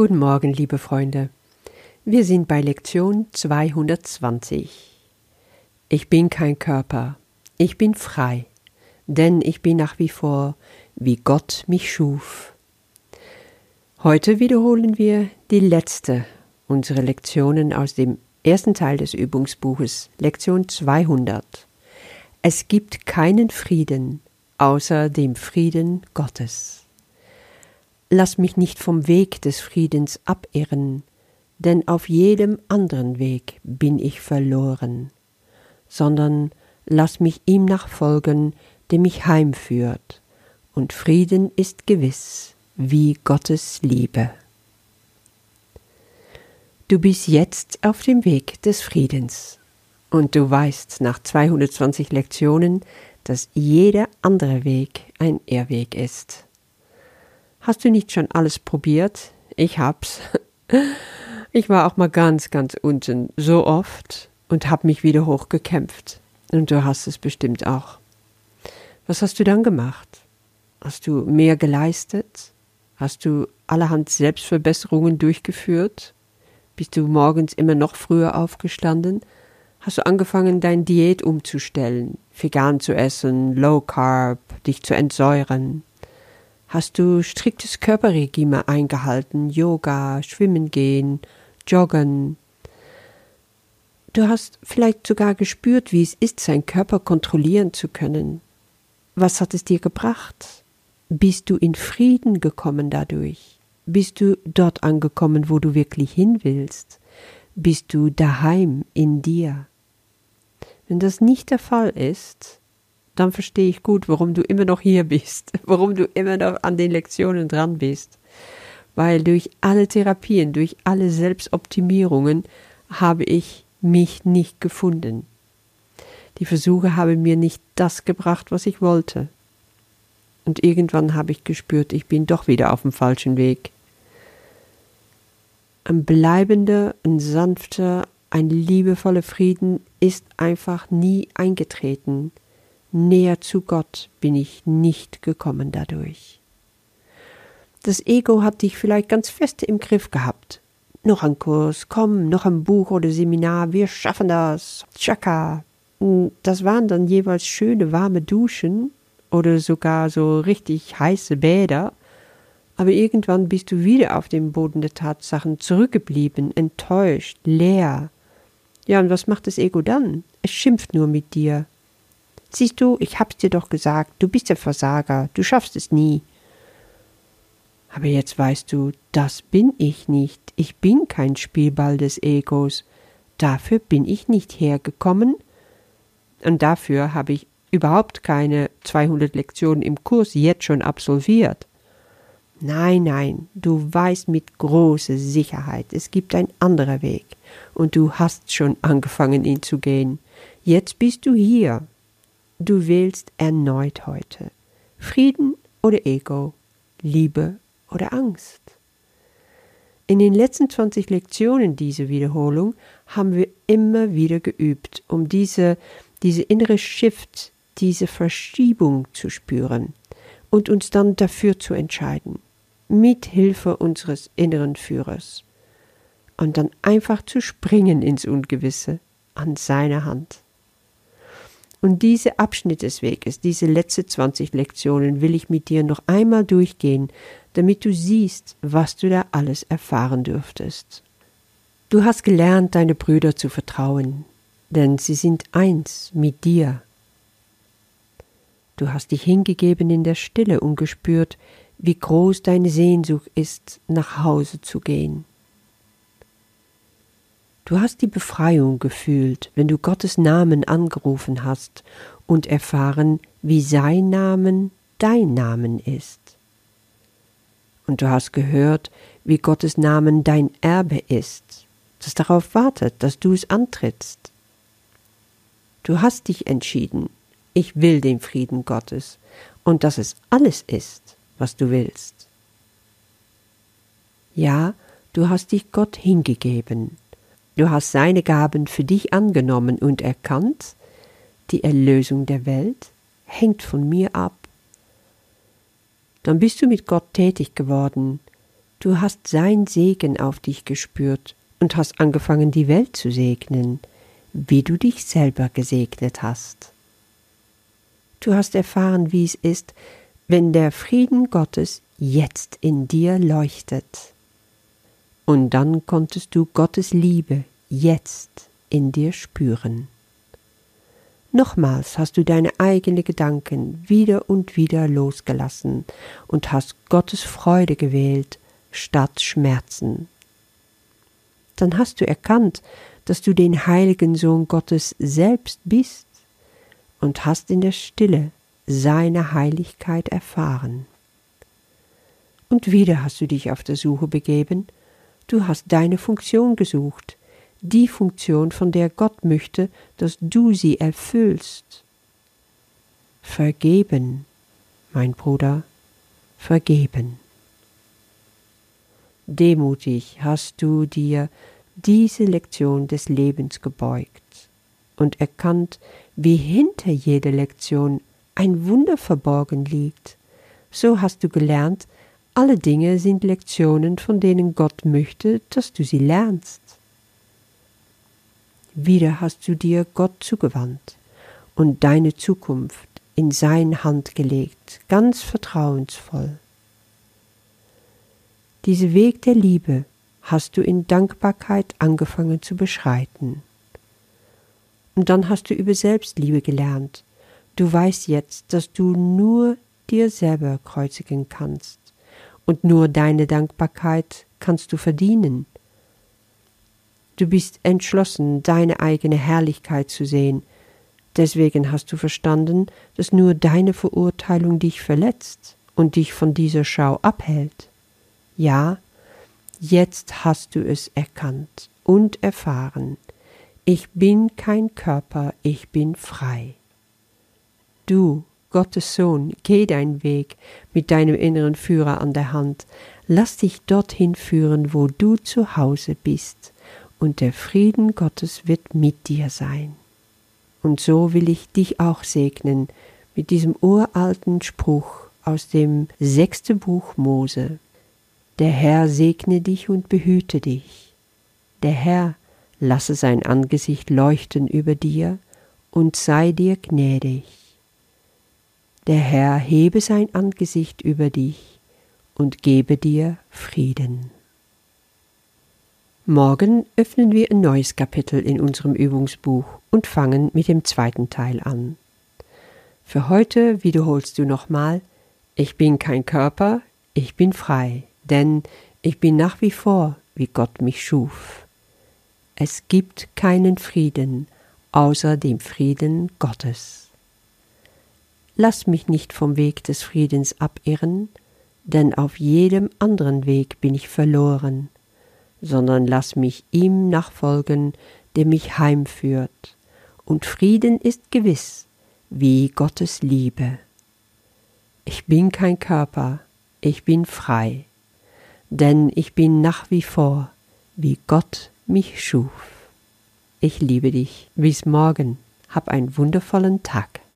Guten Morgen, liebe Freunde. Wir sind bei Lektion 220. Ich bin kein Körper, ich bin frei, denn ich bin nach wie vor, wie Gott mich schuf. Heute wiederholen wir die letzte unserer Lektionen aus dem ersten Teil des Übungsbuches, Lektion 200. Es gibt keinen Frieden außer dem Frieden Gottes. Lass mich nicht vom Weg des Friedens abirren, denn auf jedem anderen Weg bin ich verloren, sondern lass mich ihm nachfolgen, der mich heimführt, und Frieden ist gewiss wie Gottes Liebe. Du bist jetzt auf dem Weg des Friedens. Und du weißt nach 220 Lektionen, dass jeder andere Weg ein Irrweg ist. Hast du nicht schon alles probiert? Ich hab's. Ich war auch mal ganz, ganz unten, so oft, und hab mich wieder hochgekämpft. Und du hast es bestimmt auch. Was hast du dann gemacht? Hast du mehr geleistet? Hast du allerhand Selbstverbesserungen durchgeführt? Bist du morgens immer noch früher aufgestanden? Hast du angefangen, dein Diät umzustellen, vegan zu essen, low carb, dich zu entsäuren? Hast du striktes Körperregime eingehalten, Yoga, Schwimmen gehen, Joggen? Du hast vielleicht sogar gespürt, wie es ist, seinen Körper kontrollieren zu können. Was hat es dir gebracht? Bist du in Frieden gekommen dadurch? Bist du dort angekommen, wo du wirklich hin willst? Bist du daheim in dir? Wenn das nicht der Fall ist, dann verstehe ich gut, warum du immer noch hier bist, warum du immer noch an den Lektionen dran bist. Weil durch alle Therapien, durch alle Selbstoptimierungen habe ich mich nicht gefunden. Die Versuche haben mir nicht das gebracht, was ich wollte. Und irgendwann habe ich gespürt, ich bin doch wieder auf dem falschen Weg ein bleibender, ein sanfter, ein liebevoller Frieden ist einfach nie eingetreten. Näher zu Gott bin ich nicht gekommen dadurch. Das Ego hat dich vielleicht ganz fest im Griff gehabt. Noch ein Kurs, komm, noch ein Buch oder Seminar, wir schaffen das. Chaka. Das waren dann jeweils schöne warme Duschen oder sogar so richtig heiße Bäder aber irgendwann bist du wieder auf dem Boden der Tatsachen zurückgeblieben, enttäuscht, leer. Ja, und was macht das Ego dann? Es schimpft nur mit dir. Siehst du, ich hab's dir doch gesagt, du bist der Versager, du schaffst es nie. Aber jetzt weißt du, das bin ich nicht, ich bin kein Spielball des Egos, dafür bin ich nicht hergekommen, und dafür habe ich überhaupt keine 200 Lektionen im Kurs jetzt schon absolviert. Nein, nein, du weißt mit großer Sicherheit, es gibt ein anderer Weg, und du hast schon angefangen, ihn zu gehen. Jetzt bist du hier. Du wählst erneut heute. Frieden oder Ego, Liebe oder Angst. In den letzten 20 Lektionen dieser Wiederholung haben wir immer wieder geübt, um diese, diese innere Shift, diese Verschiebung zu spüren und uns dann dafür zu entscheiden mit Hilfe unseres inneren Führers und dann einfach zu springen ins Ungewisse an seiner Hand. Und diese Abschnitt des Weges, diese letzten 20 Lektionen will ich mit dir noch einmal durchgehen, damit du siehst, was du da alles erfahren dürftest. Du hast gelernt, deine Brüder zu vertrauen, denn sie sind eins mit dir. Du hast dich hingegeben in der Stille und gespürt, wie groß deine Sehnsucht ist, nach Hause zu gehen. Du hast die Befreiung gefühlt, wenn du Gottes Namen angerufen hast und erfahren, wie sein Namen dein Namen ist. Und du hast gehört, wie Gottes Namen dein Erbe ist, das darauf wartet, dass du es antrittst. Du hast dich entschieden, ich will den Frieden Gottes und dass es alles ist, was du willst. Ja, du hast dich Gott hingegeben. Du hast seine Gaben für dich angenommen und erkannt, die Erlösung der Welt hängt von mir ab. Dann bist du mit Gott tätig geworden, Du hast sein Segen auf dich gespürt und hast angefangen, die Welt zu segnen, wie du dich selber gesegnet hast. Du hast erfahren, wie es ist, wenn der Frieden Gottes jetzt in dir leuchtet. Und dann konntest du Gottes Liebe jetzt in dir spüren. Nochmals hast du deine eigenen Gedanken wieder und wieder losgelassen und hast Gottes Freude gewählt statt Schmerzen. Dann hast du erkannt, dass du den heiligen Sohn Gottes selbst bist und hast in der Stille seine Heiligkeit erfahren. Und wieder hast du dich auf der Suche begeben, du hast deine Funktion gesucht, die Funktion, von der Gott möchte, dass du sie erfüllst. Vergeben, mein Bruder, vergeben. Demutig hast du dir diese Lektion des Lebens gebeugt und erkannt, wie hinter jeder Lektion ein Wunder verborgen liegt. So hast du gelernt, alle Dinge sind Lektionen, von denen Gott möchte, dass du sie lernst. Wieder hast du dir Gott zugewandt und deine Zukunft in seine Hand gelegt, ganz vertrauensvoll. Diese Weg der Liebe hast du in Dankbarkeit angefangen zu beschreiten. Und dann hast du über Selbstliebe gelernt. Du weißt jetzt, dass du nur dir selber kreuzigen kannst und nur deine Dankbarkeit kannst du verdienen. Du bist entschlossen, deine eigene Herrlichkeit zu sehen. Deswegen hast du verstanden, dass nur deine Verurteilung dich verletzt und dich von dieser Schau abhält. Ja, jetzt hast du es erkannt und erfahren. Ich bin kein Körper, ich bin frei. Du, Gottes Sohn, geh deinen Weg mit deinem inneren Führer an der Hand. Lass dich dorthin führen, wo du zu Hause bist und der Frieden Gottes wird mit dir sein. Und so will ich dich auch segnen mit diesem uralten Spruch aus dem sechsten Buch Mose. Der Herr segne dich und behüte dich. Der Herr lasse sein Angesicht leuchten über dir und sei dir gnädig. Der Herr hebe sein Angesicht über dich und gebe dir Frieden. Morgen öffnen wir ein neues Kapitel in unserem Übungsbuch und fangen mit dem zweiten Teil an. Für heute wiederholst du nochmal, ich bin kein Körper, ich bin frei, denn ich bin nach wie vor, wie Gott mich schuf. Es gibt keinen Frieden außer dem Frieden Gottes. Lass mich nicht vom Weg des Friedens abirren, denn auf jedem anderen Weg bin ich verloren sondern lass mich ihm nachfolgen, der mich heimführt, und Frieden ist gewiss wie Gottes Liebe. Ich bin kein Körper, ich bin frei, denn ich bin nach wie vor, wie Gott mich schuf. Ich liebe dich. Bis morgen. Hab einen wundervollen Tag.